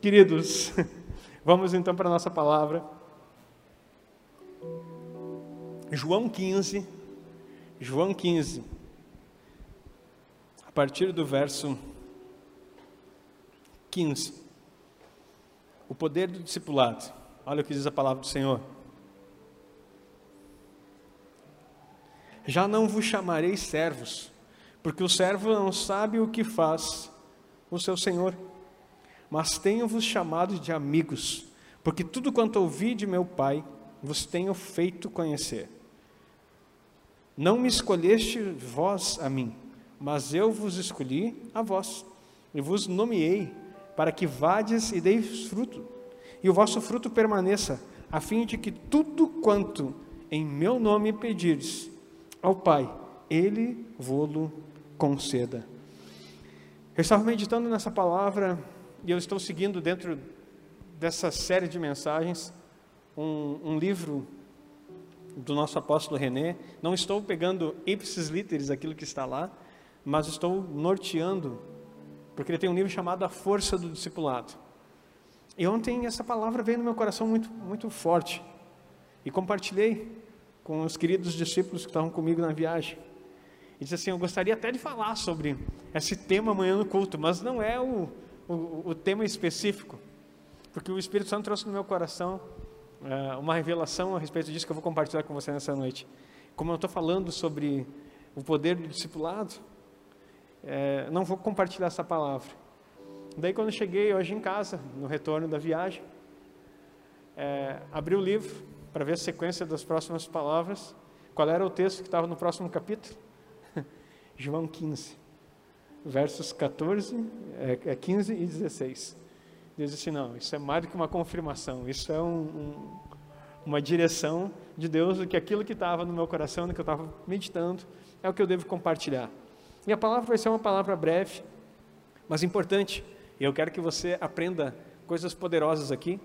Queridos, vamos então para a nossa palavra. João 15, João 15, a partir do verso 15. O poder do discipulado. Olha o que diz a palavra do Senhor. Já não vos chamarei servos, porque o servo não sabe o que faz o seu senhor. Mas tenho-vos chamado de amigos, porque tudo quanto ouvi de meu Pai vos tenho feito conhecer. Não me escolheste vós a mim, mas eu vos escolhi a vós, e vos nomeei para que vades e deis fruto, e o vosso fruto permaneça, a fim de que tudo quanto em meu nome pedires ao Pai, Ele vô-lo conceda. Eu estava meditando nessa palavra e eu estou seguindo dentro dessa série de mensagens um, um livro do nosso apóstolo René. Não estou pegando ipsis literis aquilo que está lá, mas estou norteando, porque ele tem um livro chamado A Força do Discipulado. E ontem essa palavra veio no meu coração muito, muito forte e compartilhei com os queridos discípulos que estavam comigo na viagem. E disse assim: Eu gostaria até de falar sobre esse tema amanhã no culto, mas não é o, o, o tema específico, porque o Espírito Santo trouxe no meu coração é, uma revelação a respeito disso que eu vou compartilhar com você nessa noite. Como eu estou falando sobre o poder do discipulado, é, não vou compartilhar essa palavra. Daí, quando eu cheguei hoje em casa, no retorno da viagem, é, abri o livro para ver a sequência das próximas palavras, qual era o texto que estava no próximo capítulo. João 15, versos 14, é, 15 é e 16. Diz assim: não, isso é mais do que uma confirmação, isso é um, um, uma direção de Deus que aquilo que estava no meu coração, do que eu estava meditando, é o que eu devo compartilhar. E a palavra vai ser uma palavra breve, mas importante. E eu quero que você aprenda coisas poderosas aqui.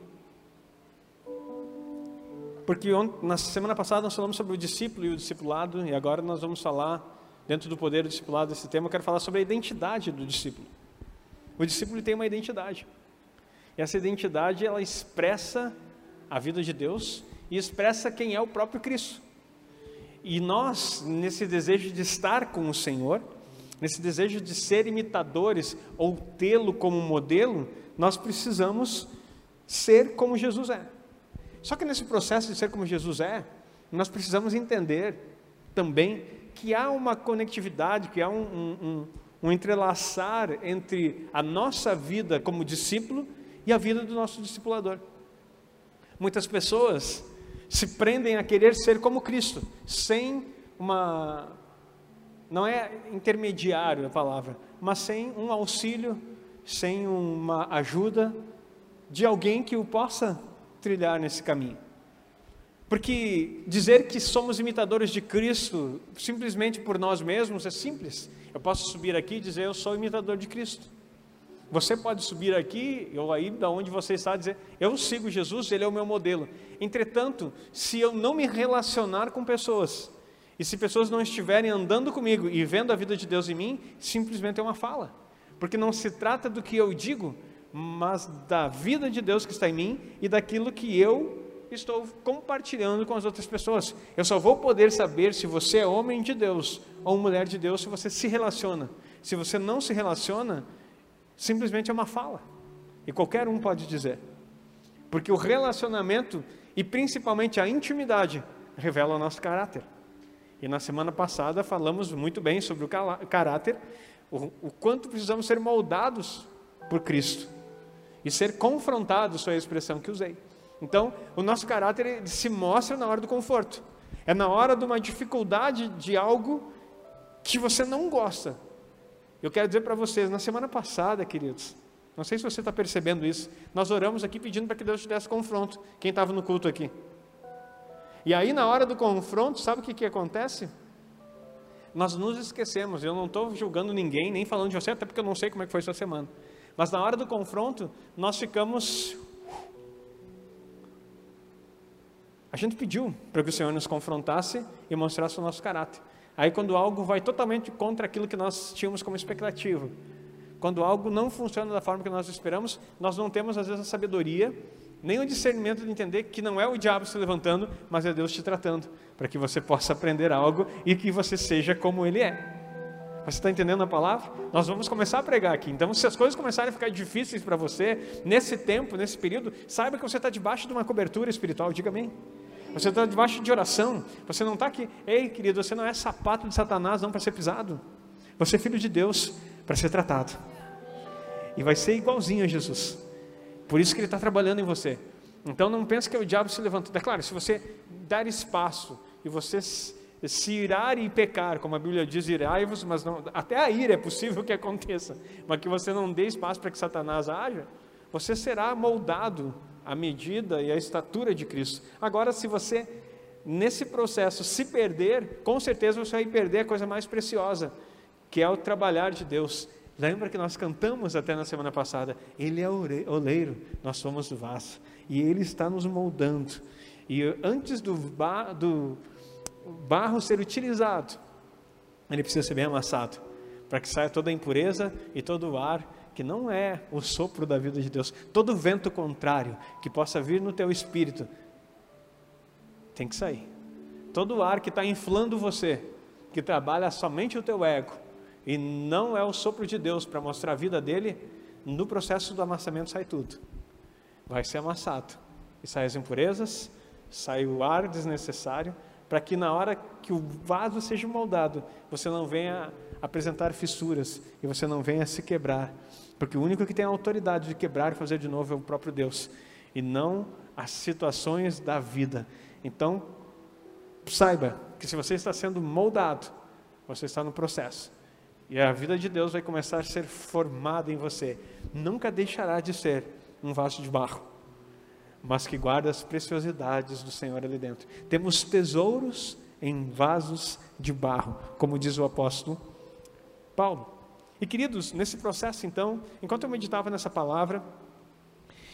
Porque na semana passada nós falamos sobre o discípulo e o discipulado, e agora nós vamos falar dentro do poder do discipulado desse tema, eu quero falar sobre a identidade do discípulo. O discípulo tem uma identidade. E essa identidade, ela expressa a vida de Deus e expressa quem é o próprio Cristo. E nós, nesse desejo de estar com o Senhor, nesse desejo de ser imitadores ou tê-lo como modelo, nós precisamos ser como Jesus é. Só que nesse processo de ser como Jesus é, nós precisamos entender também que há uma conectividade, que há um, um, um entrelaçar entre a nossa vida como discípulo e a vida do nosso discipulador. Muitas pessoas se prendem a querer ser como Cristo, sem uma. Não é intermediário a palavra, mas sem um auxílio, sem uma ajuda de alguém que o possa trilhar nesse caminho. Porque dizer que somos imitadores de Cristo simplesmente por nós mesmos é simples. Eu posso subir aqui e dizer eu sou imitador de Cristo. Você pode subir aqui, ou aí da onde você está, dizer eu sigo Jesus, ele é o meu modelo. Entretanto, se eu não me relacionar com pessoas, e se pessoas não estiverem andando comigo e vendo a vida de Deus em mim, simplesmente é uma fala. Porque não se trata do que eu digo, mas da vida de Deus que está em mim e daquilo que eu estou compartilhando com as outras pessoas. Eu só vou poder saber se você é homem de Deus ou mulher de Deus se você se relaciona. Se você não se relaciona, simplesmente é uma fala. E qualquer um pode dizer. Porque o relacionamento e principalmente a intimidade revela o nosso caráter. E na semana passada falamos muito bem sobre o caráter, o, o quanto precisamos ser moldados por Cristo e ser confrontados, foi a expressão que usei. Então, o nosso caráter se mostra na hora do conforto. É na hora de uma dificuldade de algo que você não gosta. Eu quero dizer para vocês, na semana passada, queridos, não sei se você está percebendo isso, nós oramos aqui pedindo para que Deus te desse confronto, quem estava no culto aqui. E aí, na hora do confronto, sabe o que, que acontece? Nós nos esquecemos, eu não estou julgando ninguém, nem falando de você, até porque eu não sei como é que foi sua semana. Mas na hora do confronto, nós ficamos A gente pediu para que o Senhor nos confrontasse e mostrasse o nosso caráter. Aí, quando algo vai totalmente contra aquilo que nós tínhamos como expectativa, quando algo não funciona da forma que nós esperamos, nós não temos às vezes a sabedoria, nem o discernimento de entender que não é o diabo se levantando, mas é Deus te tratando, para que você possa aprender algo e que você seja como ele é. Você está entendendo a palavra? Nós vamos começar a pregar aqui. Então, se as coisas começarem a ficar difíceis para você, nesse tempo, nesse período, saiba que você está debaixo de uma cobertura espiritual. Diga amém. Você está debaixo de oração. Você não está aqui, ei querido, você não é sapato de Satanás, não para ser pisado. Você é filho de Deus para ser tratado. E vai ser igualzinho a Jesus. Por isso que Ele está trabalhando em você. Então não pense que o diabo se levantando. É claro, se você dar espaço e você se irar e pecar, como a Bíblia diz, irai-vos, mas não, até a ira é possível que aconteça, mas que você não dê espaço para que Satanás haja, você será moldado à medida e à estatura de Cristo. Agora, se você, nesse processo, se perder, com certeza você vai perder a coisa mais preciosa, que é o trabalhar de Deus. Lembra que nós cantamos até na semana passada? Ele é oleiro, nós somos o vaso, e Ele está nos moldando. E antes do, do barro ser utilizado, ele precisa ser bem amassado, para que saia toda a impureza e todo o ar que não é o sopro da vida de Deus, todo vento contrário que possa vir no teu espírito, tem que sair. Todo o ar que está inflando você, que trabalha somente o teu ego, e não é o sopro de Deus para mostrar a vida dele, no processo do amassamento sai tudo. Vai ser amassado. E sai as impurezas, sai o ar desnecessário, para que na hora que o vaso seja moldado, você não venha apresentar fissuras e você não venha se quebrar, porque o único que tem a autoridade de quebrar e fazer de novo é o próprio Deus, e não as situações da vida. Então, saiba que se você está sendo moldado, você está no processo. E a vida de Deus vai começar a ser formada em você. Nunca deixará de ser um vaso de barro mas que guarda as preciosidades do Senhor ali dentro. Temos tesouros em vasos de barro, como diz o apóstolo Paulo. E queridos, nesse processo então, enquanto eu meditava nessa palavra,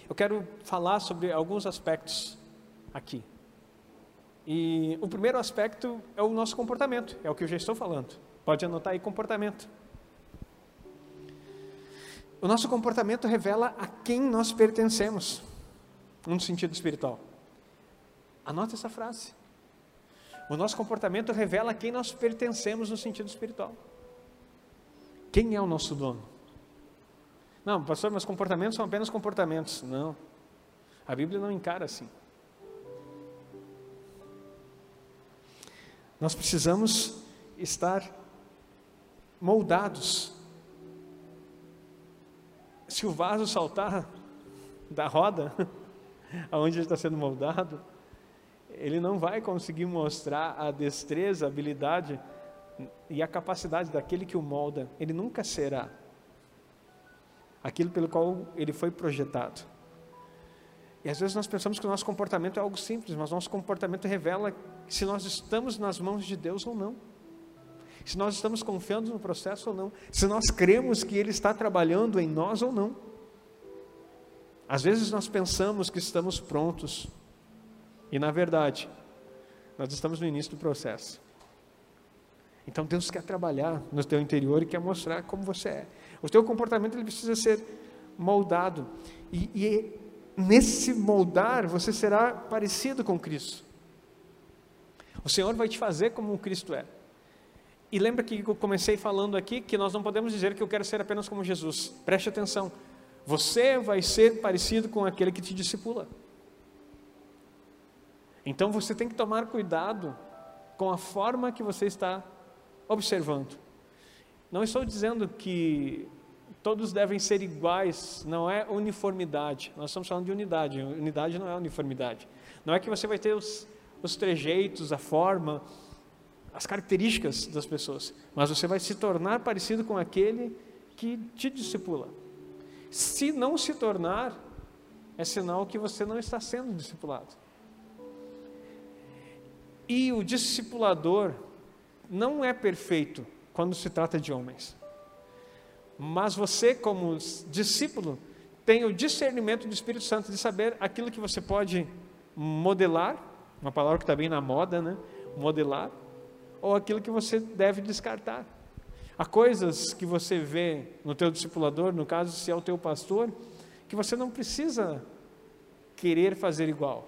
eu quero falar sobre alguns aspectos aqui. E o primeiro aspecto é o nosso comportamento, é o que eu já estou falando. Pode anotar aí comportamento. O nosso comportamento revela a quem nós pertencemos no sentido espiritual. Anote essa frase. O nosso comportamento revela a quem nós pertencemos no sentido espiritual. Quem é o nosso dono? Não, pastor, meus comportamentos são apenas comportamentos. Não. A Bíblia não encara assim. Nós precisamos estar moldados. Se o vaso saltar da roda, aonde ele está sendo moldado, ele não vai conseguir mostrar a destreza, a habilidade e a capacidade daquele que o molda. Ele nunca será aquilo pelo qual ele foi projetado. E às vezes nós pensamos que o nosso comportamento é algo simples, mas nosso comportamento revela se nós estamos nas mãos de Deus ou não. Se nós estamos confiando no processo ou não. Se nós cremos que Ele está trabalhando em nós ou não. Às vezes nós pensamos que estamos prontos e, na verdade, nós estamos no início do processo. Então Deus quer trabalhar no teu interior e quer mostrar como você é. O teu comportamento ele precisa ser moldado e, e nesse moldar você será parecido com Cristo. O Senhor vai te fazer como Cristo é. E lembra que eu comecei falando aqui que nós não podemos dizer que eu quero ser apenas como Jesus. Preste atenção. Você vai ser parecido com aquele que te discipula. Então você tem que tomar cuidado com a forma que você está observando. Não estou dizendo que todos devem ser iguais, não é uniformidade. Nós estamos falando de unidade. Unidade não é uniformidade. Não é que você vai ter os, os trejeitos, a forma, as características das pessoas, mas você vai se tornar parecido com aquele que te discipula. Se não se tornar, é sinal que você não está sendo discipulado. E o discipulador não é perfeito quando se trata de homens. Mas você, como discípulo, tem o discernimento do Espírito Santo de saber aquilo que você pode modelar, uma palavra que está bem na moda, né? Modelar, ou aquilo que você deve descartar. Há coisas que você vê no teu discipulador, no caso se é o teu pastor, que você não precisa querer fazer igual.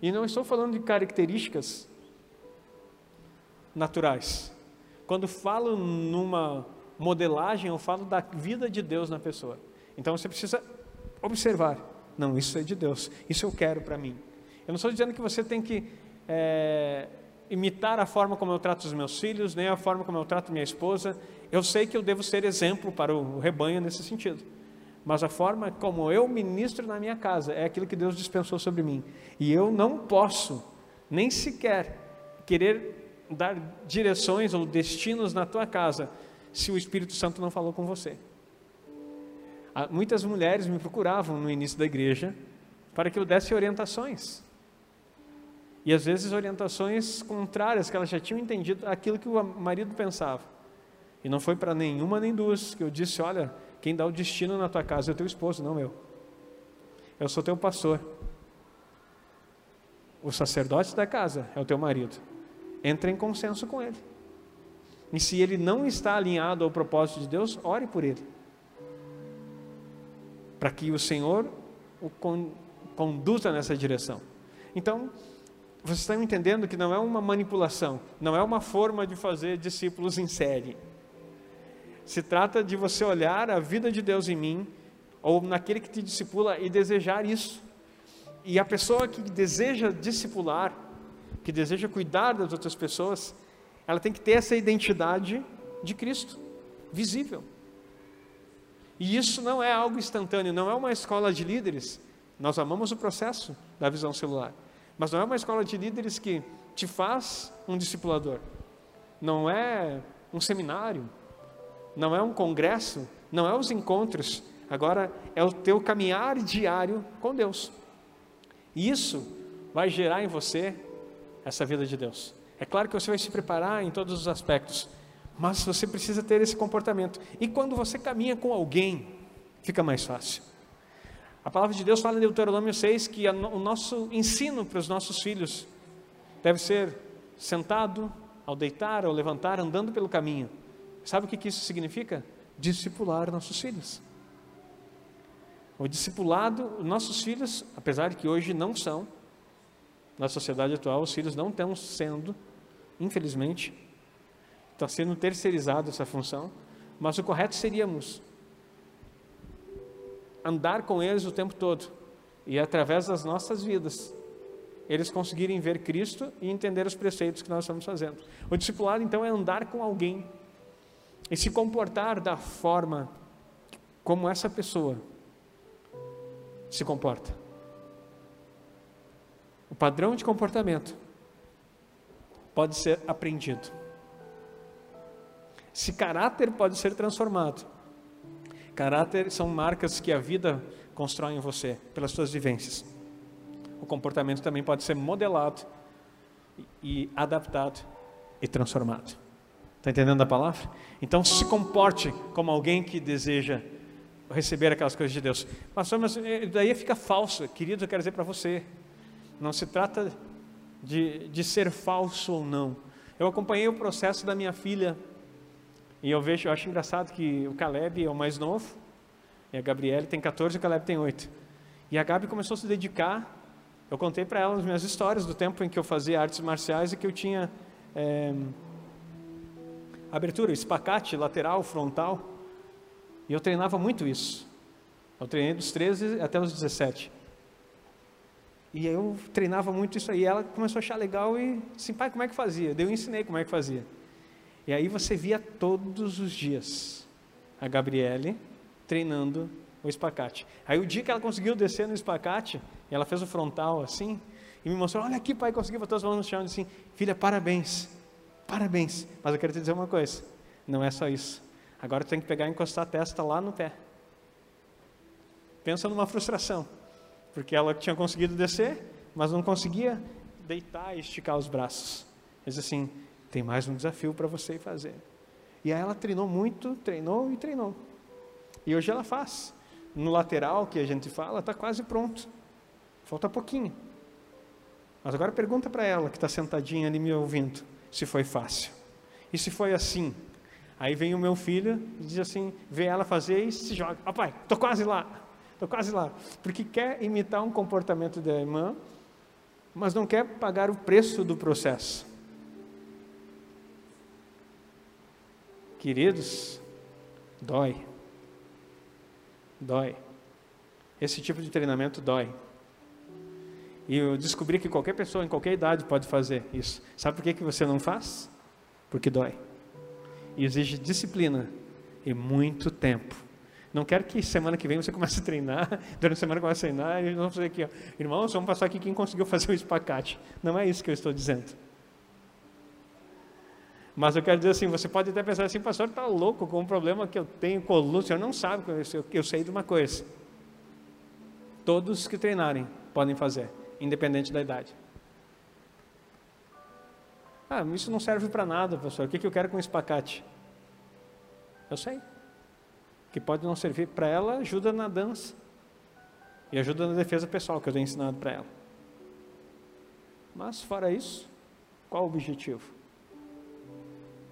E não estou falando de características naturais. Quando falo numa modelagem, eu falo da vida de Deus na pessoa. Então você precisa observar. Não, isso é de Deus. Isso eu quero para mim. Eu não estou dizendo que você tem que é, imitar a forma como eu trato os meus filhos, nem a forma como eu trato minha esposa. Eu sei que eu devo ser exemplo para o rebanho nesse sentido. Mas a forma como eu ministro na minha casa é aquilo que Deus dispensou sobre mim. E eu não posso, nem sequer, querer dar direções ou destinos na tua casa se o Espírito Santo não falou com você. Ah, muitas mulheres me procuravam no início da igreja para que eu desse orientações. E às vezes orientações contrárias, que elas já tinham entendido aquilo que o marido pensava. E não foi para nenhuma nem duas que eu disse: olha, quem dá o destino na tua casa é o teu esposo, não eu. Eu sou teu pastor. O sacerdote da casa é o teu marido. Entra em consenso com ele. E se ele não está alinhado ao propósito de Deus, ore por ele. Para que o Senhor o conduza nessa direção. Então, vocês estão entendendo que não é uma manipulação, não é uma forma de fazer discípulos em série. Se trata de você olhar a vida de Deus em mim, ou naquele que te discipula, e desejar isso. E a pessoa que deseja discipular, que deseja cuidar das outras pessoas, ela tem que ter essa identidade de Cristo, visível. E isso não é algo instantâneo, não é uma escola de líderes. Nós amamos o processo da visão celular. Mas não é uma escola de líderes que te faz um discipulador. Não é um seminário. Não é um congresso. Não é os encontros. Agora é o teu caminhar diário com Deus. E isso vai gerar em você essa vida de Deus. É claro que você vai se preparar em todos os aspectos, mas você precisa ter esse comportamento. E quando você caminha com alguém, fica mais fácil. A palavra de Deus fala em Deuteronômio 6 que o nosso ensino para os nossos filhos deve ser sentado, ao deitar, ao levantar, andando pelo caminho. Sabe o que isso significa? Discipular nossos filhos. O discipulado, nossos filhos, apesar de que hoje não são, na sociedade atual, os filhos não estão sendo, infelizmente, está sendo terceirizado essa função, mas o correto seríamos andar com eles o tempo todo e através das nossas vidas eles conseguirem ver Cristo e entender os preceitos que nós estamos fazendo. O discipulado então é andar com alguém e se comportar da forma como essa pessoa se comporta. O padrão de comportamento pode ser aprendido. Se caráter pode ser transformado, Caráter são marcas que a vida constrói em você, pelas suas vivências. O comportamento também pode ser modelado e adaptado e transformado. Está entendendo a palavra? Então se comporte como alguém que deseja receber aquelas coisas de Deus. Pastor, mas daí fica falso. Querido, eu quero dizer para você, não se trata de, de ser falso ou não. Eu acompanhei o processo da minha filha e eu vejo, eu acho engraçado que o Caleb é o mais novo, e a Gabriele tem 14 e o Caleb tem 8. E a Gabi começou a se dedicar. Eu contei para ela as minhas histórias do tempo em que eu fazia artes marciais e que eu tinha é, abertura, espacate, lateral, frontal. E eu treinava muito isso. Eu treinei dos 13 até os 17. E eu treinava muito isso aí. E ela começou a achar legal e assim, pai, como é que fazia? Daí eu ensinei como é que fazia. E aí você via todos os dias a Gabriele treinando o espacate. Aí o dia que ela conseguiu descer no espacate, ela fez o frontal assim, e me mostrou, olha aqui pai, consegui botar as mãos no chão, e assim, filha, parabéns, parabéns. Mas eu quero te dizer uma coisa, não é só isso. Agora tu tem que pegar e encostar a testa lá no pé. Pensa numa frustração, porque ela tinha conseguido descer, mas não conseguia deitar e esticar os braços. Diz assim, tem mais um desafio para você fazer. E aí ela treinou muito, treinou e treinou. E hoje ela faz. No lateral que a gente fala, está quase pronto. Falta pouquinho. Mas agora pergunta para ela que está sentadinha ali me ouvindo, se foi fácil. E se foi assim, Aí vem o meu filho e diz assim, vê ela fazer e se joga. Papai, tô quase lá, tô quase lá. Porque quer imitar um comportamento da irmã, mas não quer pagar o preço do processo. Queridos, dói. Dói. Esse tipo de treinamento dói. E eu descobri que qualquer pessoa em qualquer idade pode fazer isso. Sabe por que, que você não faz? Porque dói. E exige disciplina e muito tempo. Não quero que semana que vem você comece a treinar, durante a semana comece a treinar e vamos fazer aqui, ó. irmãos, vamos passar aqui quem conseguiu fazer o espacate. Não é isso que eu estou dizendo. Mas eu quero dizer assim, você pode até pensar assim, pastor, está louco com um problema que eu tenho coluna, o senhor não sabe, eu, eu sei de uma coisa. Todos que treinarem podem fazer, independente da idade. Ah, isso não serve para nada, pastor. O que, que eu quero com espacate? Eu sei. Que pode não servir para ela, ajuda na dança. E ajuda na defesa pessoal que eu tenho ensinado para ela. Mas, fora isso, qual o objetivo?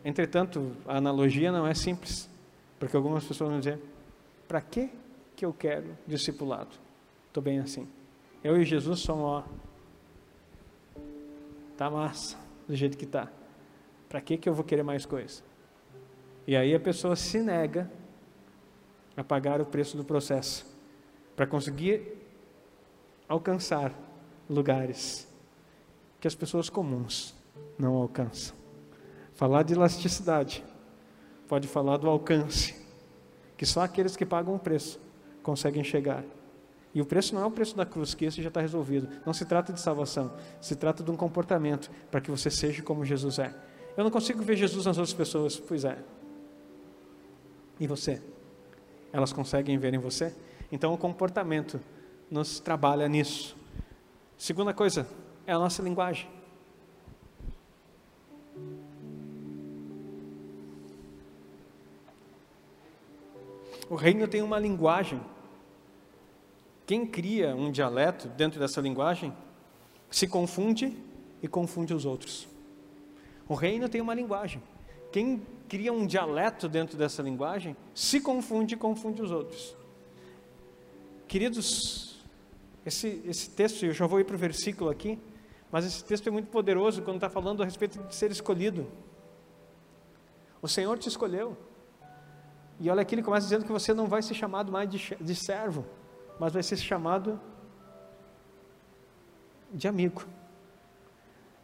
Entretanto, a analogia não é simples, porque algumas pessoas vão dizer: para que que eu quero discipulado? Estou bem assim. Eu e Jesus somos, ó, tá massa, do jeito que tá. Para que que eu vou querer mais coisa? E aí a pessoa se nega a pagar o preço do processo para conseguir alcançar lugares que as pessoas comuns não alcançam. Falar de elasticidade pode falar do alcance, que só aqueles que pagam o preço conseguem chegar. E o preço não é o preço da cruz, que esse já está resolvido. Não se trata de salvação, se trata de um comportamento para que você seja como Jesus é. Eu não consigo ver Jesus nas outras pessoas, pois é. E você? Elas conseguem ver em você? Então o comportamento nos trabalha nisso. Segunda coisa é a nossa linguagem. O reino tem uma linguagem. Quem cria um dialeto dentro dessa linguagem se confunde e confunde os outros. O reino tem uma linguagem. Quem cria um dialeto dentro dessa linguagem se confunde e confunde os outros. Queridos, esse, esse texto, eu já vou ir para o versículo aqui, mas esse texto é muito poderoso quando está falando a respeito de ser escolhido. O Senhor te escolheu. E olha aqui, ele começa dizendo que você não vai ser chamado mais de, de servo, mas vai ser chamado de amigo.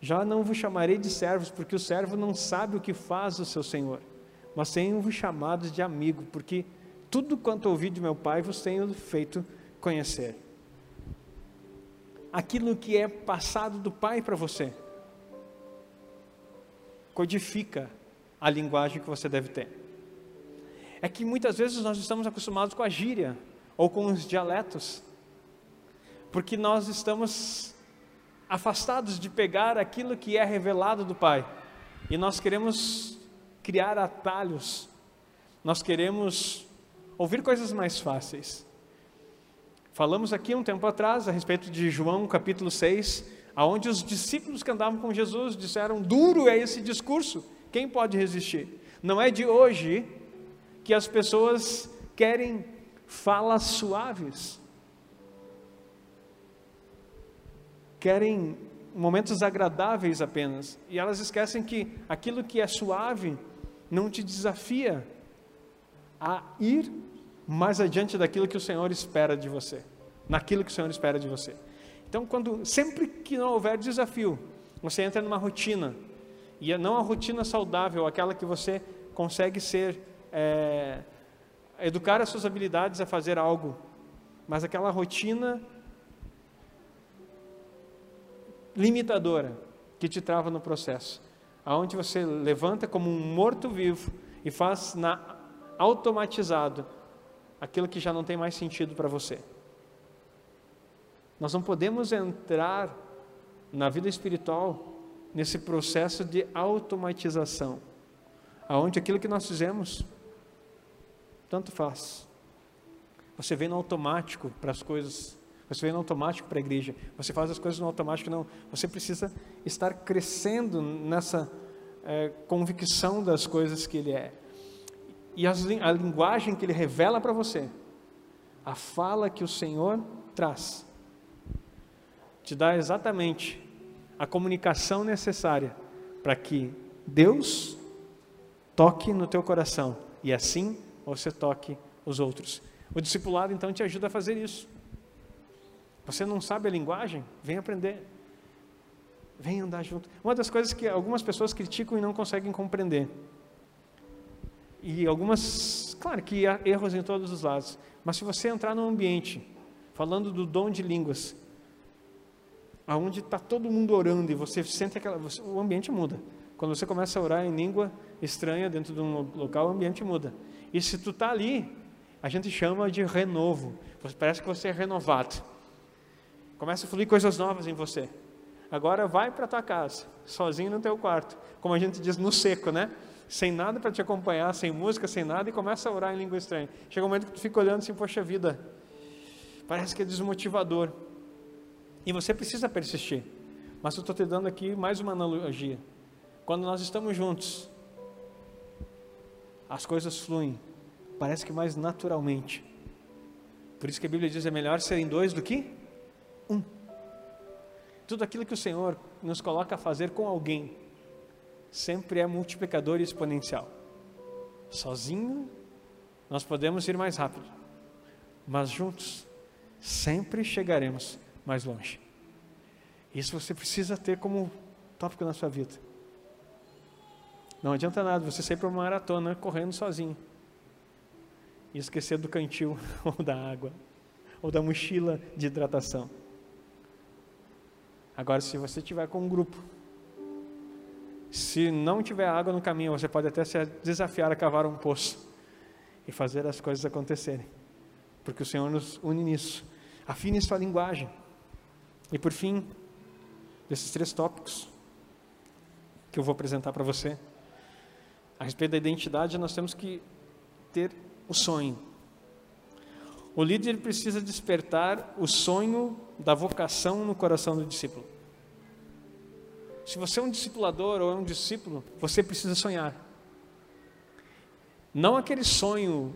Já não vos chamarei de servos, porque o servo não sabe o que faz o seu senhor, mas tenho-vos chamado de amigo, porque tudo quanto ouvi de meu pai vos tenho feito conhecer. Aquilo que é passado do pai para você, codifica a linguagem que você deve ter é que muitas vezes nós estamos acostumados com a gíria ou com os dialetos, porque nós estamos afastados de pegar aquilo que é revelado do Pai e nós queremos criar atalhos, nós queremos ouvir coisas mais fáceis. Falamos aqui um tempo atrás a respeito de João capítulo 6, aonde os discípulos que andavam com Jesus disseram: "Duro é esse discurso, quem pode resistir?" Não é de hoje que as pessoas querem falas suaves, querem momentos agradáveis apenas, e elas esquecem que aquilo que é suave não te desafia a ir mais adiante daquilo que o Senhor espera de você, naquilo que o Senhor espera de você. Então, quando sempre que não houver desafio, você entra numa rotina, e é não a rotina saudável, aquela que você consegue ser é, educar as suas habilidades a fazer algo, mas aquela rotina limitadora que te trava no processo, aonde você levanta como um morto-vivo e faz na automatizado aquilo que já não tem mais sentido para você. Nós não podemos entrar na vida espiritual nesse processo de automatização, aonde aquilo que nós fizemos tanto faz. Você vem no automático para as coisas, você vem no automático para a igreja, você faz as coisas no automático, não. Você precisa estar crescendo nessa é, convicção das coisas que Ele é. E a linguagem que ele revela para você, a fala que o Senhor traz, te dá exatamente a comunicação necessária para que Deus toque no teu coração e assim você toque os outros. O discipulado então te ajuda a fazer isso. Você não sabe a linguagem? Vem aprender. Vem andar junto. Uma das coisas que algumas pessoas criticam e não conseguem compreender. E algumas, claro que há erros em todos os lados, mas se você entrar num ambiente falando do dom de línguas, aonde está todo mundo orando e você sente aquela, o ambiente muda. Quando você começa a orar em língua estranha dentro de um local, o ambiente muda. E se tu está ali, a gente chama de renovo. Parece que você é renovado. Começa a fluir coisas novas em você. Agora vai para tua casa, sozinho no teu quarto, como a gente diz no seco, né? Sem nada para te acompanhar, sem música, sem nada, e começa a orar em língua estranha. Chega um momento que tu fica olhando assim, poxa vida, parece que é desmotivador. E você precisa persistir. Mas eu estou te dando aqui mais uma analogia. Quando nós estamos juntos, as coisas fluem, parece que mais naturalmente. Por isso que a Bíblia diz: é melhor serem dois do que um. Tudo aquilo que o Senhor nos coloca a fazer com alguém, sempre é multiplicador e exponencial. Sozinho, nós podemos ir mais rápido, mas juntos, sempre chegaremos mais longe. Isso você precisa ter como tópico na sua vida. Não adianta nada você sair para uma maratona correndo sozinho e esquecer do cantil ou da água ou da mochila de hidratação. Agora, se você tiver com um grupo, se não tiver água no caminho, você pode até se desafiar a cavar um poço e fazer as coisas acontecerem, porque o Senhor nos une nisso. Afine sua linguagem. E por fim, desses três tópicos que eu vou apresentar para você, a respeito da identidade, nós temos que ter o sonho. O líder precisa despertar o sonho da vocação no coração do discípulo. Se você é um discipulador ou é um discípulo, você precisa sonhar. Não aquele sonho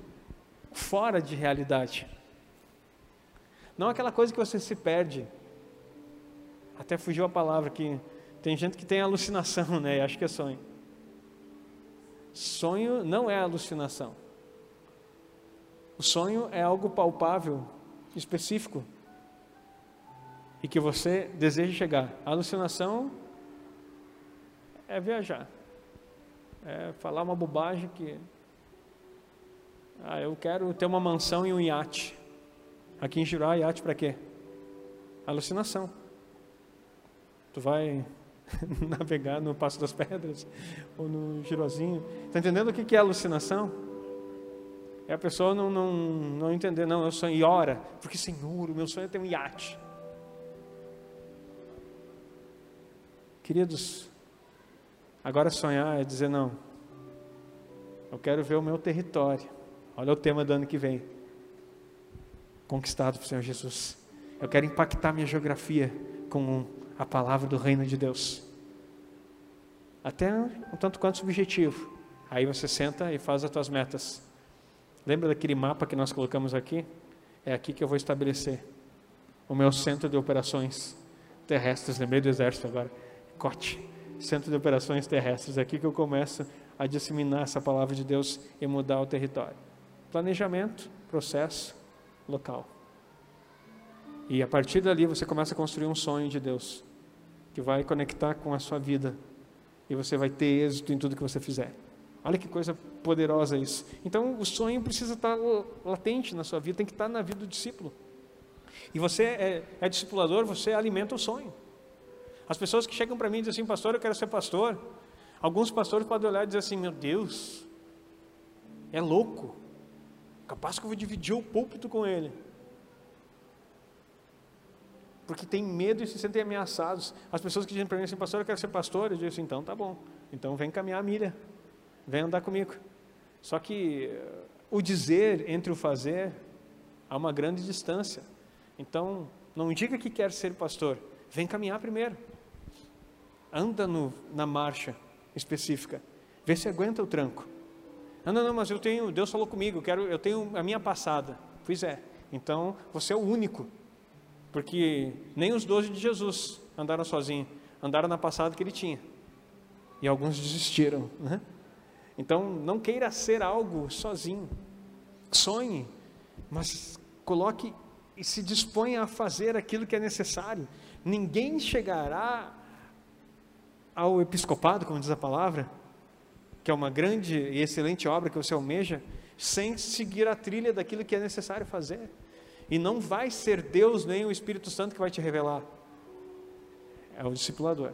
fora de realidade. Não aquela coisa que você se perde. Até fugiu a palavra que tem gente que tem alucinação, né? E acho que é sonho. Sonho não é alucinação. O sonho é algo palpável, específico, e que você deseja chegar. A alucinação é viajar, é falar uma bobagem que. Ah, eu quero ter uma mansão e um iate. Aqui em Jurá, iate para quê? Alucinação. Tu vai navegar no Passo das Pedras ou no Girozinho. Está entendendo o que é alucinação? É a pessoa não, não, não entender, não, eu sonho e ora, porque Senhor, o meu sonho é ter um iate. Queridos, agora sonhar é dizer não. Eu quero ver o meu território. Olha o tema do ano que vem. Conquistado por Senhor Jesus. Eu quero impactar minha geografia com a palavra do reino de Deus. Até um tanto quanto subjetivo. Aí você senta e faz as tuas metas. Lembra daquele mapa que nós colocamos aqui? É aqui que eu vou estabelecer o meu centro de operações terrestres. Lembrei do exército agora. Cote. Centro de operações terrestres. É aqui que eu começo a disseminar essa palavra de Deus e mudar o território. Planejamento, processo, local. E a partir dali você começa a construir um sonho de Deus que vai conectar com a sua vida e você vai ter êxito em tudo que você fizer. Olha que coisa poderosa isso. Então o sonho precisa estar latente na sua vida, tem que estar na vida do discípulo. E você é, é discipulador, você alimenta o sonho. As pessoas que chegam para mim e dizem assim, pastor, eu quero ser pastor. Alguns pastores podem olhar e dizer assim, meu Deus, é louco. Capaz que eu vou dividir o púlpito com ele porque têm medo e se sentem ameaçados. As pessoas que dizem para mim assim, pastor, eu quero ser pastor, eu digo assim, então tá bom, então vem caminhar a milha, vem andar comigo. Só que eh, o dizer entre o fazer há uma grande distância. Então, não diga que quer ser pastor, vem caminhar primeiro. Anda no, na marcha específica, vê se aguenta o tranco. Ah, não, não, mas eu tenho, Deus falou comigo, eu, quero, eu tenho a minha passada. Pois é, então você é o único, porque nem os doze de Jesus andaram sozinhos, andaram na passada que ele tinha. E alguns desistiram. Né? Então, não queira ser algo sozinho. Sonhe, mas coloque e se disponha a fazer aquilo que é necessário. Ninguém chegará ao episcopado, como diz a palavra, que é uma grande e excelente obra que você almeja, sem seguir a trilha daquilo que é necessário fazer. E não vai ser Deus nem o Espírito Santo que vai te revelar. É o discipulador.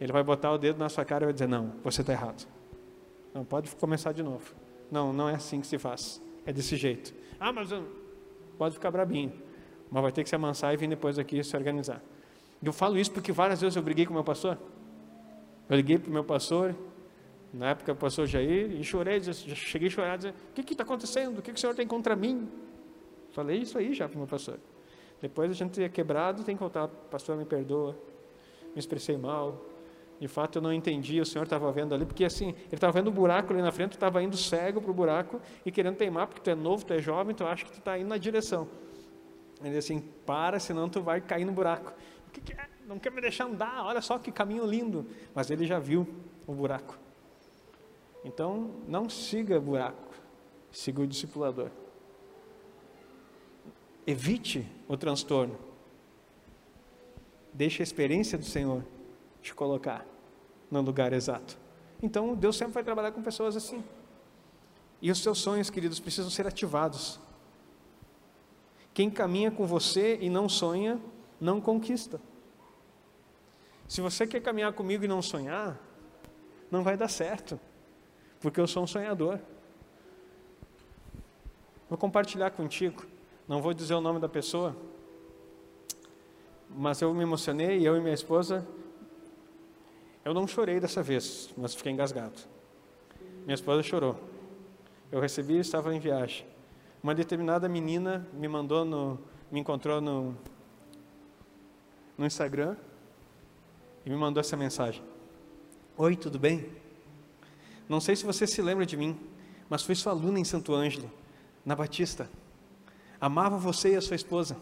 Ele vai botar o dedo na sua cara e vai dizer: Não, você está errado. Não, pode começar de novo. Não, não é assim que se faz. É desse jeito. Ah, mas eu... pode ficar brabinho. Mas vai ter que se amansar e vir depois aqui se organizar. Eu falo isso porque várias vezes eu briguei com o meu pastor. Eu liguei para o meu pastor, na época o pastor Jair, e chorei, cheguei a chorar, dizer, o que está acontecendo? O que, que o senhor tem contra mim? Falei isso aí já para o meu pastor. Depois a gente é quebrado, tem que voltar, pastor, me perdoa, me expressei mal, de fato, eu não entendi, o Senhor estava vendo ali, porque assim, ele estava vendo um buraco ali na frente, tu estava indo cego para o buraco e querendo teimar, porque tu é novo, tu é jovem, tu acha que tu está indo na direção. Ele disse assim, para, senão tu vai cair no buraco. O que, que é? Não quer me deixar andar, olha só que caminho lindo. Mas ele já viu o buraco. Então, não siga buraco, siga o discipulador. Evite o transtorno. Deixe a experiência do Senhor te colocar no lugar exato. Então, Deus sempre vai trabalhar com pessoas assim. E os seus sonhos, queridos, precisam ser ativados. Quem caminha com você e não sonha, não conquista. Se você quer caminhar comigo e não sonhar, não vai dar certo, porque eu sou um sonhador. Vou compartilhar contigo, não vou dizer o nome da pessoa, mas eu me emocionei, eu e minha esposa, eu não chorei dessa vez, mas fiquei engasgado. Minha esposa chorou. Eu recebi e estava em viagem. Uma determinada menina me mandou no, me encontrou no, no Instagram e me mandou essa mensagem. Oi, tudo bem? Não sei se você se lembra de mim, mas fui sua aluna em Santo Ângelo, na Batista. Amava você e a sua esposa.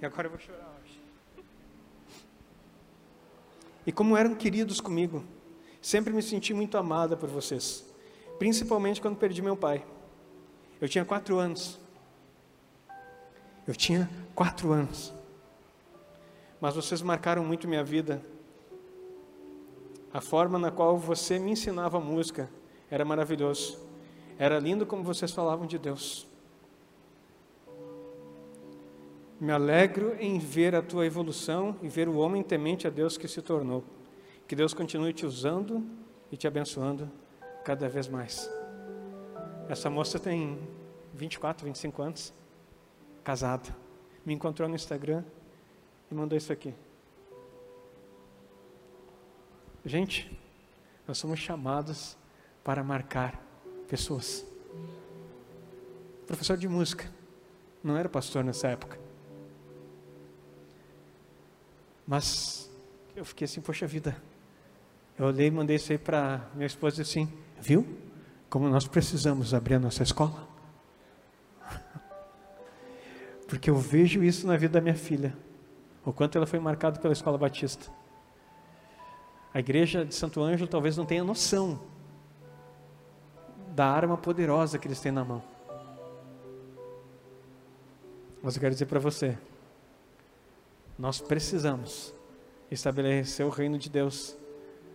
E agora eu vou chorar. E como eram queridos comigo, sempre me senti muito amada por vocês, principalmente quando perdi meu pai. Eu tinha quatro anos. Eu tinha quatro anos. Mas vocês marcaram muito minha vida. A forma na qual você me ensinava música era maravilhoso. Era lindo como vocês falavam de Deus. Me alegro em ver a tua evolução e ver o homem temente a Deus que se tornou. Que Deus continue te usando e te abençoando cada vez mais. Essa moça tem 24, 25 anos, casada. Me encontrou no Instagram e mandou isso aqui. Gente, nós somos chamados para marcar pessoas. Professor de música, não era pastor nessa época. Mas eu fiquei assim, poxa vida. Eu olhei e mandei isso aí para minha esposa assim, viu? Como nós precisamos abrir a nossa escola. Porque eu vejo isso na vida da minha filha. O quanto ela foi marcada pela escola batista. A igreja de Santo Ângelo talvez não tenha noção da arma poderosa que eles têm na mão. Mas eu quero dizer para você, nós precisamos estabelecer o reino de Deus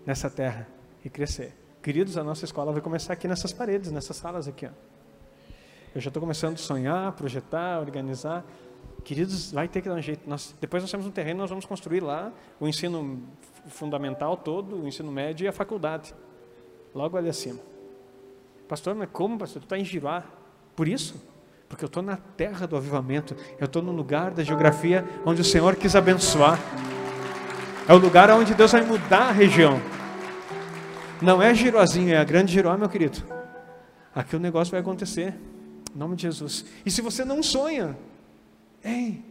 nessa terra e crescer. Queridos, a nossa escola vai começar aqui nessas paredes, nessas salas aqui. Ó. Eu já estou começando a sonhar, projetar, organizar. Queridos, vai ter que dar um jeito. Nós, depois nós temos um terreno, nós vamos construir lá o ensino fundamental todo, o ensino médio e a faculdade. Logo ali acima. Pastor, mas como, pastor? Tu está em Giruá. Por isso? Porque eu estou na terra do avivamento, eu estou no lugar da geografia onde o Senhor quis abençoar. É o lugar onde Deus vai mudar a região. Não é Girozinho, é a grande Giroá, meu querido. Aqui o negócio vai acontecer. Em nome de Jesus. E se você não sonha, ei,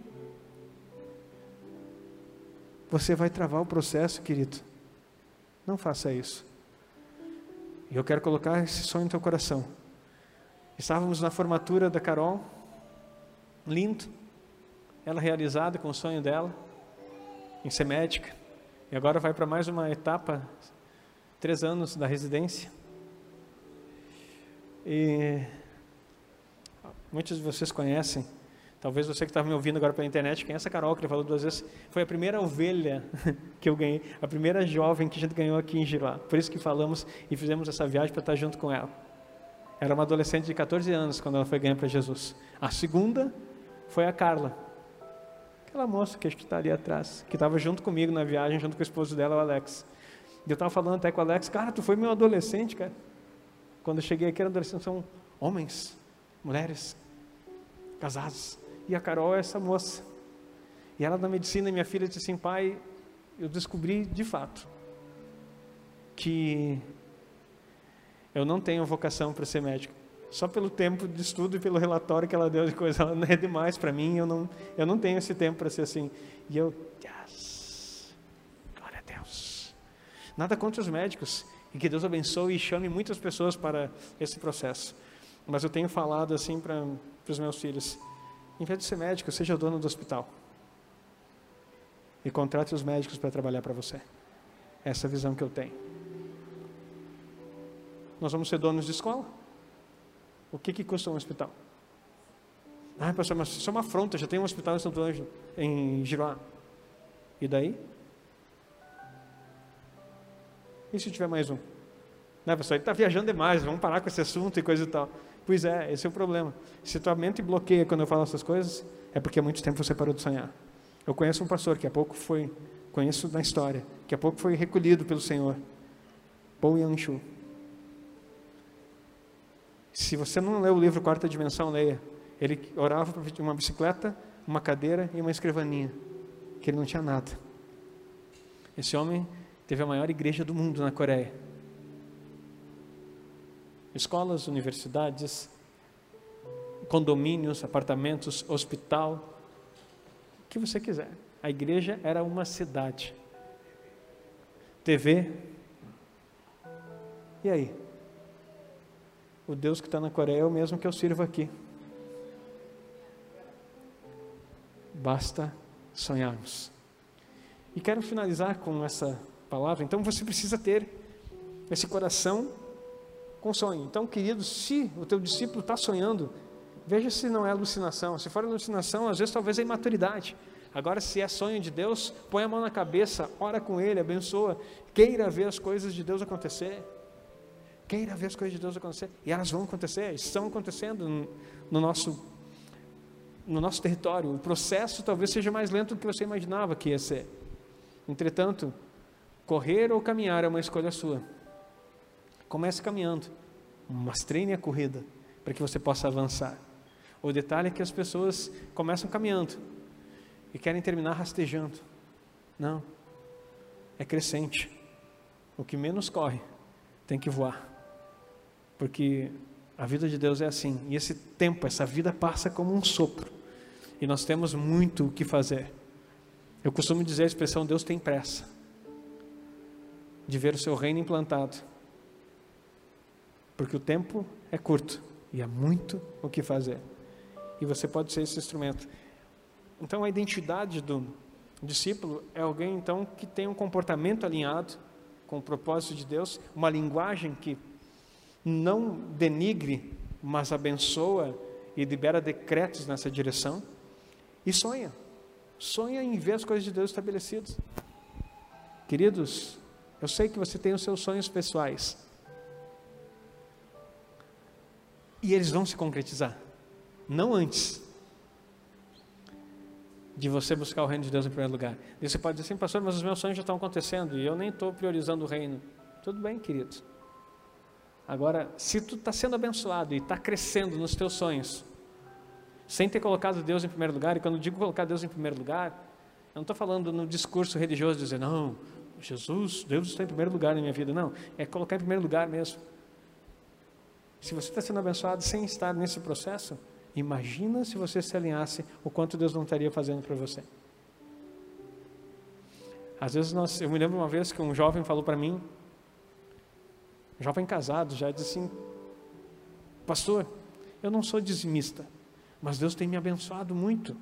você vai travar o processo, querido. Não faça isso. E eu quero colocar esse sonho no teu coração. Estávamos na formatura da Carol, lindo, ela realizada com o sonho dela, em ser médica, e agora vai para mais uma etapa, três anos da residência. E muitos de vocês conhecem, talvez você que estava me ouvindo agora pela internet, quem é essa Carol que ele falou duas vezes, foi a primeira ovelha que eu ganhei, a primeira jovem que a gente ganhou aqui em Giroá. Por isso que falamos e fizemos essa viagem para estar junto com ela. Era uma adolescente de 14 anos quando ela foi ganha para Jesus. A segunda foi a Carla, aquela moça que está ali atrás, que estava junto comigo na viagem, junto com o esposo dela, o Alex. E eu estava falando até com o Alex, cara, tu foi meu adolescente, cara. Quando eu cheguei aqui, era adolescente, são homens, mulheres, casados. E a Carol é essa moça. E ela na medicina, minha filha disse assim, pai, eu descobri de fato que eu não tenho vocação para ser médico. Só pelo tempo de estudo e pelo relatório que ela deu de coisa, ela é demais para mim, eu não, eu não tenho esse tempo para ser assim. E eu, yes, glória a Deus. Nada contra os médicos, e que Deus abençoe e chame muitas pessoas para esse processo. Mas eu tenho falado assim para os meus filhos: em vez de ser médico, seja dono do hospital. E contrate os médicos para trabalhar para você. Essa é a visão que eu tenho. Nós vamos ser donos de escola? O que, que custa um hospital? Ah, pastor, mas isso é uma afronta, já tem um hospital em Santo Ângelo, em Giroá. E daí? E se tiver mais um? Não, pessoal, ele está viajando demais, vamos parar com esse assunto e coisa e tal. Pois é, esse é o problema. Se tua mente bloqueia quando eu falo essas coisas, é porque há muito tempo você parou de sonhar. Eu conheço um pastor que há pouco foi, conheço da história, que há pouco foi recolhido pelo Senhor. Paul Yanshu. Se você não leu o livro Quarta Dimensão, leia. Ele orava para uma bicicleta, uma cadeira e uma escrivaninha, que ele não tinha nada. Esse homem teve a maior igreja do mundo na Coreia. Escolas, universidades, condomínios, apartamentos, hospital, o que você quiser. A igreja era uma cidade. TV. E aí? O Deus que está na Coreia é o mesmo que eu sirvo aqui. Basta sonharmos. E quero finalizar com essa palavra. Então você precisa ter esse coração com sonho. Então, querido, se o teu discípulo está sonhando, veja se não é alucinação. Se for alucinação, às vezes talvez é imaturidade. Agora, se é sonho de Deus, põe a mão na cabeça, ora com Ele, abençoa, queira ver as coisas de Deus acontecer. Queira ver as coisas de Deus acontecer. E elas vão acontecer, estão acontecendo no, no nosso, no nosso território. O processo talvez seja mais lento do que você imaginava que ia ser. Entretanto, correr ou caminhar é uma escolha sua. Comece caminhando, mas treine a corrida para que você possa avançar. O detalhe é que as pessoas começam caminhando e querem terminar rastejando. Não, é crescente. O que menos corre tem que voar, porque a vida de Deus é assim. E esse tempo, essa vida passa como um sopro. E nós temos muito o que fazer. Eu costumo dizer a expressão: Deus tem pressa de ver o seu reino implantado porque o tempo é curto e há muito o que fazer. E você pode ser esse instrumento. Então a identidade do discípulo é alguém então que tem um comportamento alinhado com o propósito de Deus, uma linguagem que não denigre, mas abençoa e libera decretos nessa direção e sonha. Sonha em ver as coisas de Deus estabelecidas. Queridos, eu sei que você tem os seus sonhos pessoais, E eles vão se concretizar. Não antes de você buscar o reino de Deus em primeiro lugar. E você pode dizer assim, pastor, mas os meus sonhos já estão acontecendo e eu nem estou priorizando o reino. Tudo bem, querido. Agora, se tu está sendo abençoado e está crescendo nos teus sonhos, sem ter colocado Deus em primeiro lugar, e quando digo colocar Deus em primeiro lugar, eu não estou falando no discurso religioso dizer, não, Jesus, Deus está em primeiro lugar na minha vida. Não, é colocar em primeiro lugar mesmo. Se você está sendo abençoado sem estar nesse processo, imagina se você se alinhasse o quanto Deus não estaria fazendo para você. Às vezes nós, eu me lembro uma vez que um jovem falou para mim, jovem casado, já disse assim: Pastor, eu não sou dizimista, mas Deus tem me abençoado muito.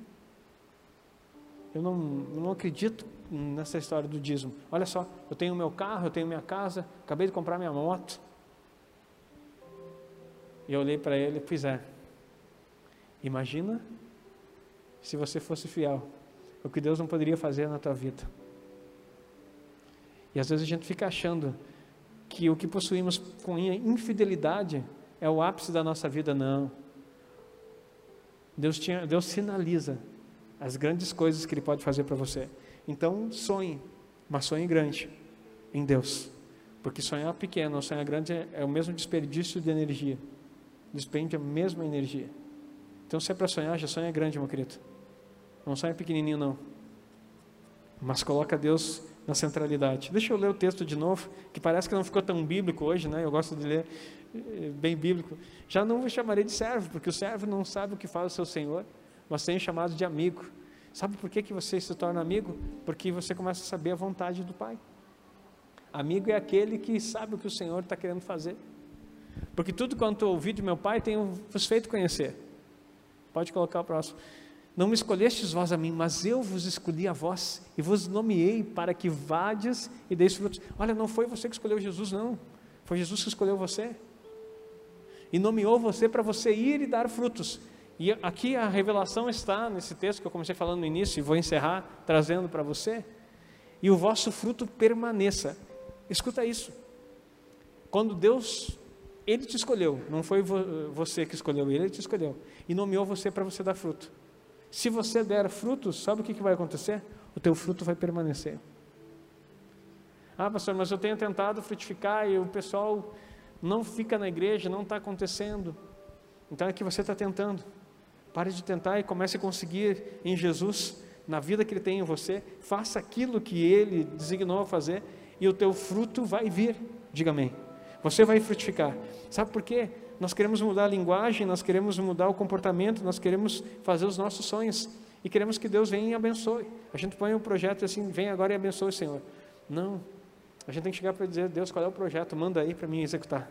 Eu não, não acredito nessa história do dízimo. Olha só, eu tenho meu carro, eu tenho minha casa, acabei de comprar minha moto. E eu olhei para ele pois é. Imagina se você fosse fiel. O que Deus não poderia fazer na tua vida. E às vezes a gente fica achando que o que possuímos com infidelidade é o ápice da nossa vida. Não. Deus, tinha, Deus sinaliza as grandes coisas que Ele pode fazer para você. Então, sonhe, mas sonhe grande em Deus. Porque sonhar pequeno ou sonhar grande é, é o mesmo desperdício de energia. Despende a mesma energia. Então, se é para sonhar, já sonha grande, meu querido. Não sonha pequenininho, não. Mas coloca Deus na centralidade. Deixa eu ler o texto de novo, que parece que não ficou tão bíblico hoje, né? Eu gosto de ler eh, bem bíblico. Já não o chamarei de servo, porque o servo não sabe o que faz o seu senhor, mas tem chamado de amigo. Sabe por que, que você se torna amigo? Porque você começa a saber a vontade do Pai. Amigo é aquele que sabe o que o Senhor está querendo fazer. Porque tudo quanto ouvi de meu Pai tenho vos feito conhecer. Pode colocar o próximo. Não me escolhestes vós a mim, mas eu vos escolhi a vós e vos nomeei para que vades e deis frutos. Olha, não foi você que escolheu Jesus, não. Foi Jesus que escolheu você. E nomeou você para você ir e dar frutos. E aqui a revelação está nesse texto que eu comecei falando no início e vou encerrar trazendo para você. E o vosso fruto permaneça. Escuta isso. Quando Deus, Ele te escolheu, não foi você que escolheu Ele, Ele te escolheu. E nomeou você para você dar fruto. Se você der frutos, sabe o que, vai acontecer? O teu fruto vai permanecer. Ah, pastor, mas eu tenho tentado frutificar e o pessoal não fica na igreja, não está acontecendo. Então é que você está tentando. Pare de tentar e comece a conseguir em Jesus, na vida que Ele tem em você. Faça aquilo que Ele designou a fazer e o teu fruto vai vir. Diga amém. Você vai frutificar. Sabe por quê? Nós queremos mudar a linguagem, nós queremos mudar o comportamento, nós queremos fazer os nossos sonhos e queremos que Deus venha e abençoe. A gente põe um projeto assim, vem agora e abençoe o Senhor. Não. A gente tem que chegar para dizer, Deus, qual é o projeto? Manda aí para mim executar.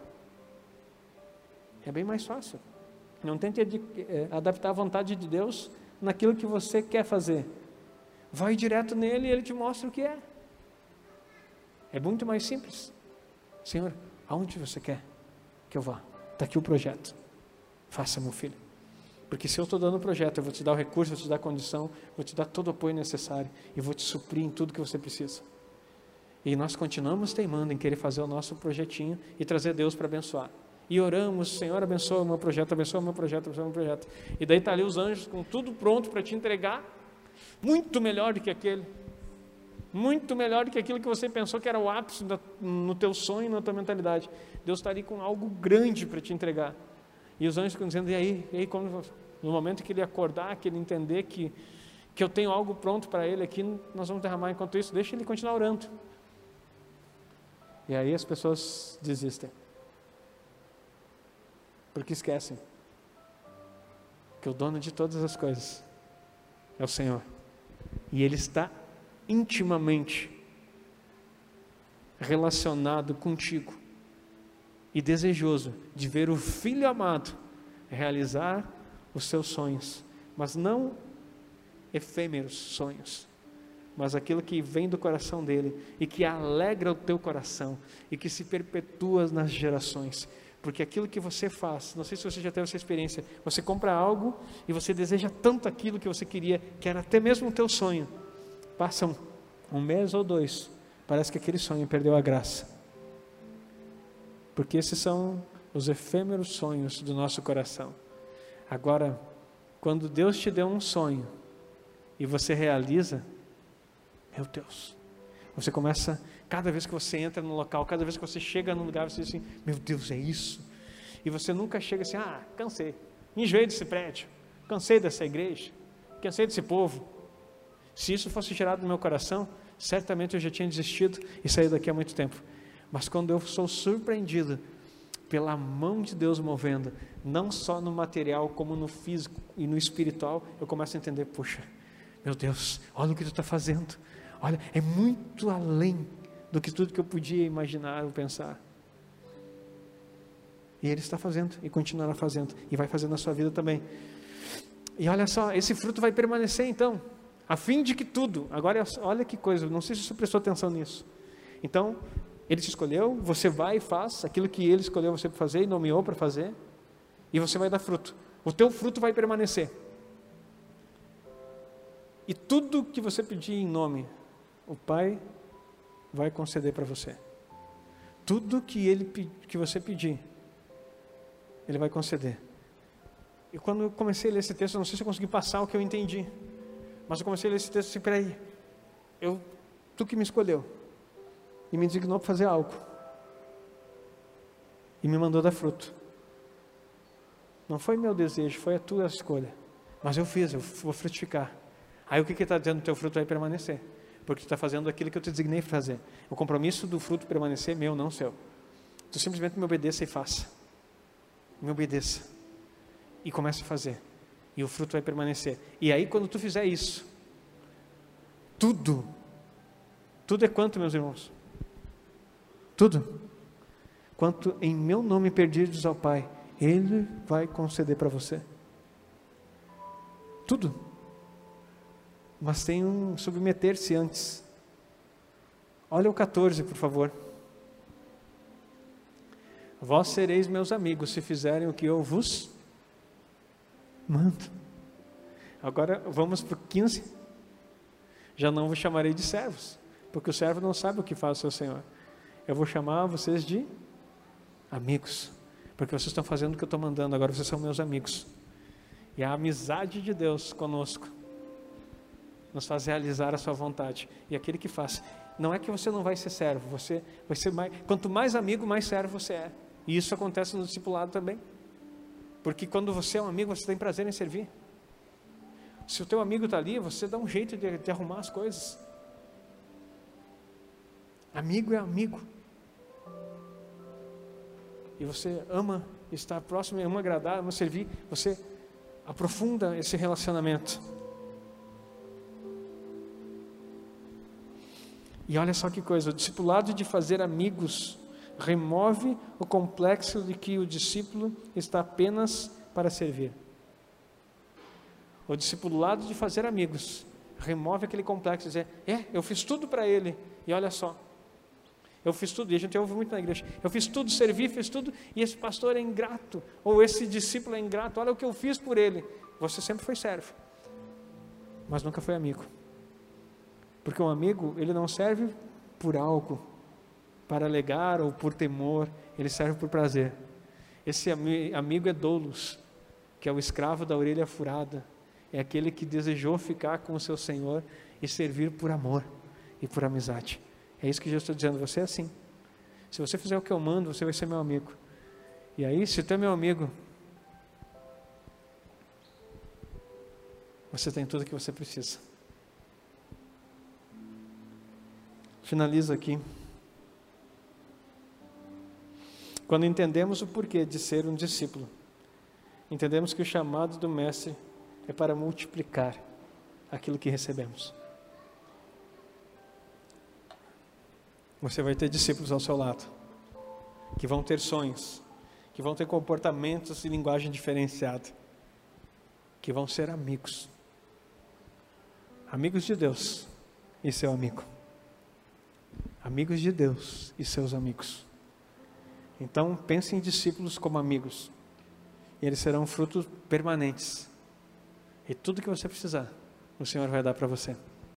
É bem mais fácil. Não tente eh, adaptar a vontade de Deus naquilo que você quer fazer. Vai direto nele e ele te mostra o que é. É muito mais simples. Senhor, aonde você quer que eu vá? Está aqui o projeto. Faça, meu filho. Porque se eu estou dando o projeto, eu vou te dar o recurso, vou te dar a condição, vou te dar todo o apoio necessário e vou te suprir em tudo que você precisa. E nós continuamos teimando em querer fazer o nosso projetinho e trazer Deus para abençoar e oramos, Senhor, abençoa o meu projeto, abençoa o meu projeto, abençoa o meu projeto. E daí está ali os anjos com tudo pronto para te entregar, muito melhor do que aquele. Muito melhor do que aquilo que você pensou que era o ápice da, no teu sonho, na tua mentalidade. Deus está ali com algo grande para te entregar. E os anjos ficam dizendo, e aí, e aí como, no momento que ele acordar, que ele entender que, que eu tenho algo pronto para ele aqui, nós vamos derramar enquanto isso, deixa ele continuar orando. E aí as pessoas desistem. Porque esquecem que o dono de todas as coisas é o Senhor. E Ele está intimamente relacionado contigo e desejoso de ver o Filho amado realizar os seus sonhos, mas não efêmeros sonhos, mas aquilo que vem do coração dele e que alegra o teu coração e que se perpetua nas gerações. Porque aquilo que você faz, não sei se você já teve essa experiência, você compra algo e você deseja tanto aquilo que você queria, que era até mesmo o teu sonho. Passam um mês ou dois, parece que aquele sonho perdeu a graça. Porque esses são os efêmeros sonhos do nosso coração. Agora, quando Deus te deu um sonho e você realiza, meu Deus, você começa Cada vez que você entra no local, cada vez que você chega num lugar, você diz assim: Meu Deus, é isso. E você nunca chega assim: Ah, cansei, enjoei desse prédio, cansei dessa igreja, cansei desse povo. Se isso fosse gerado no meu coração, certamente eu já tinha desistido e saído daqui há muito tempo. Mas quando eu sou surpreendido pela mão de Deus movendo, não só no material, como no físico e no espiritual, eu começo a entender: Puxa, meu Deus, olha o que tu está fazendo. Olha, é muito além do que tudo que eu podia imaginar ou pensar. E Ele está fazendo e continuará fazendo e vai fazer na sua vida também. E olha só, esse fruto vai permanecer então, a fim de que tudo. Agora, olha que coisa, não sei se você prestou atenção nisso. Então, Ele te escolheu, você vai e faz aquilo que Ele escolheu você para fazer e nomeou para fazer, e você vai dar fruto. O teu fruto vai permanecer. E tudo que você pedir em nome, o Pai vai conceder para você. Tudo que ele que você pedir, ele vai conceder. E quando eu comecei a ler esse texto, eu não sei se eu consegui passar o que eu entendi, mas eu comecei a ler esse texto disse, peraí, eu, tu que me escolheu e me designou para fazer algo e me mandou dar fruto. Não foi meu desejo, foi a tua escolha. Mas eu fiz, eu vou frutificar. Aí o que está dizendo? O teu fruto vai permanecer. Porque tu está fazendo aquilo que eu te designei fazer. O compromisso do fruto permanecer é meu, não seu. Tu simplesmente me obedeça e faça. Me obedeça. E comece a fazer. E o fruto vai permanecer. E aí, quando tu fizer isso, tudo, tudo é quanto, meus irmãos? Tudo. Quanto em meu nome perdidos ao Pai, Ele vai conceder para você. Tudo mas tem um submeter-se antes. Olha o 14, por favor. Vós sereis meus amigos se fizerem o que eu vos mando. Agora vamos para o 15. Já não vos chamarei de servos, porque o servo não sabe o que faz o seu senhor. Eu vou chamar vocês de amigos, porque vocês estão fazendo o que eu estou mandando, agora vocês são meus amigos. E a amizade de Deus conosco nos faz realizar a sua vontade. E aquele que faz, não é que você não vai ser servo, você vai ser mais, quanto mais amigo, mais servo você é. E isso acontece no discipulado também. Porque quando você é um amigo, você tem prazer em servir. Se o teu amigo está ali, você dá um jeito de, de arrumar as coisas. Amigo é amigo. E você ama estar próximo, ama agradar, ama servir, você aprofunda esse relacionamento. E olha só que coisa: o discipulado de fazer amigos remove o complexo de que o discípulo está apenas para servir. O discipulado de fazer amigos remove aquele complexo, dizer, é, eu fiz tudo para ele, e olha só, eu fiz tudo, e a gente ouve muito na igreja, eu fiz tudo, servi, fiz tudo, e esse pastor é ingrato, ou esse discípulo é ingrato, olha o que eu fiz por ele. Você sempre foi servo, mas nunca foi amigo. Porque um amigo, ele não serve por algo, para alegar ou por temor, ele serve por prazer. Esse amigo é doulos, que é o escravo da orelha furada, é aquele que desejou ficar com o seu Senhor e servir por amor e por amizade. É isso que Jesus está dizendo, você é assim. Se você fizer o que eu mando, você vai ser meu amigo. E aí, se tu é meu amigo, você tem tudo o que você precisa. Finalizo aqui. Quando entendemos o porquê de ser um discípulo, entendemos que o chamado do Mestre é para multiplicar aquilo que recebemos. Você vai ter discípulos ao seu lado, que vão ter sonhos, que vão ter comportamentos e linguagem diferenciada, que vão ser amigos. Amigos de Deus e seu amigo amigos de Deus e seus amigos. Então, pense em discípulos como amigos, e eles serão frutos permanentes. E tudo que você precisar, o Senhor vai dar para você.